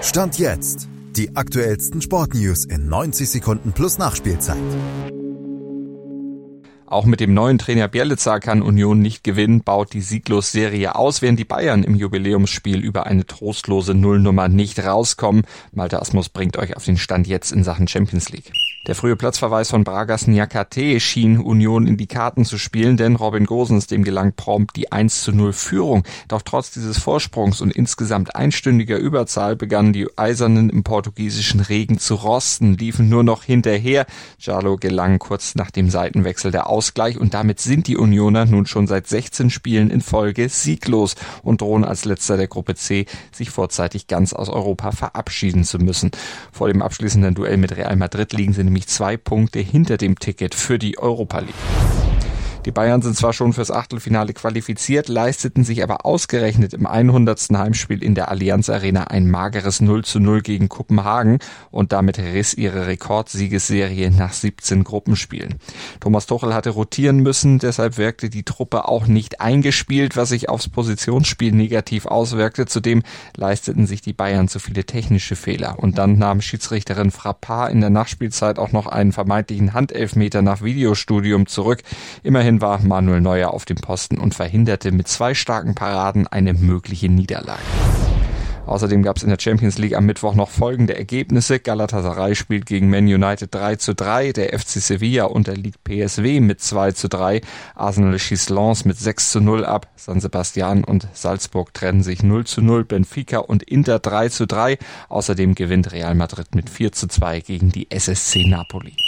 Stand jetzt. Die aktuellsten Sportnews in 90 Sekunden plus Nachspielzeit. Auch mit dem neuen Trainer Bielitzer kann Union nicht gewinnen, baut die Sieglos-Serie aus, während die Bayern im Jubiläumsspiel über eine trostlose Nullnummer nicht rauskommen. Malte Asmus bringt euch auf den Stand jetzt in Sachen Champions League. Der frühe Platzverweis von Bragas Niakate schien Union in die Karten zu spielen, denn Robin Gosens, dem gelang prompt die 1 zu 0 Führung. Doch trotz dieses Vorsprungs und insgesamt einstündiger Überzahl begannen die Eisernen im portugiesischen Regen zu rosten, liefen nur noch hinterher. Jalo gelang kurz nach dem Seitenwechsel der Ausgleich und damit sind die Unioner nun schon seit 16 Spielen in Folge sieglos und drohen als letzter der Gruppe C sich vorzeitig ganz aus Europa verabschieden zu müssen. Vor dem abschließenden Duell mit Real Madrid liegen sie nämlich nämlich zwei Punkte hinter dem Ticket für die Europa League. Die Bayern sind zwar schon fürs Achtelfinale qualifiziert, leisteten sich aber ausgerechnet im 100. Heimspiel in der Allianz Arena ein mageres 0 zu 0 gegen Kopenhagen und damit riss ihre Rekordsiegesserie nach 17 Gruppenspielen. Thomas Tuchel hatte rotieren müssen, deshalb wirkte die Truppe auch nicht eingespielt, was sich aufs Positionsspiel negativ auswirkte. Zudem leisteten sich die Bayern zu viele technische Fehler und dann nahm Schiedsrichterin Frappard in der Nachspielzeit auch noch einen vermeintlichen Handelfmeter nach Videostudium zurück. Immerhin war Manuel Neuer auf dem Posten und verhinderte mit zwei starken Paraden eine mögliche Niederlage. Außerdem gab es in der Champions League am Mittwoch noch folgende Ergebnisse. Galatasaray spielt gegen Man United 3 zu 3, der FC Sevilla unterliegt PSW mit 2 zu 3, Arsenal schießt Lens mit 6 zu 0 ab, San Sebastian und Salzburg trennen sich 0 zu 0, Benfica und Inter 3 zu 3. Außerdem gewinnt Real Madrid mit 4 zu 2 gegen die SSC Napoli.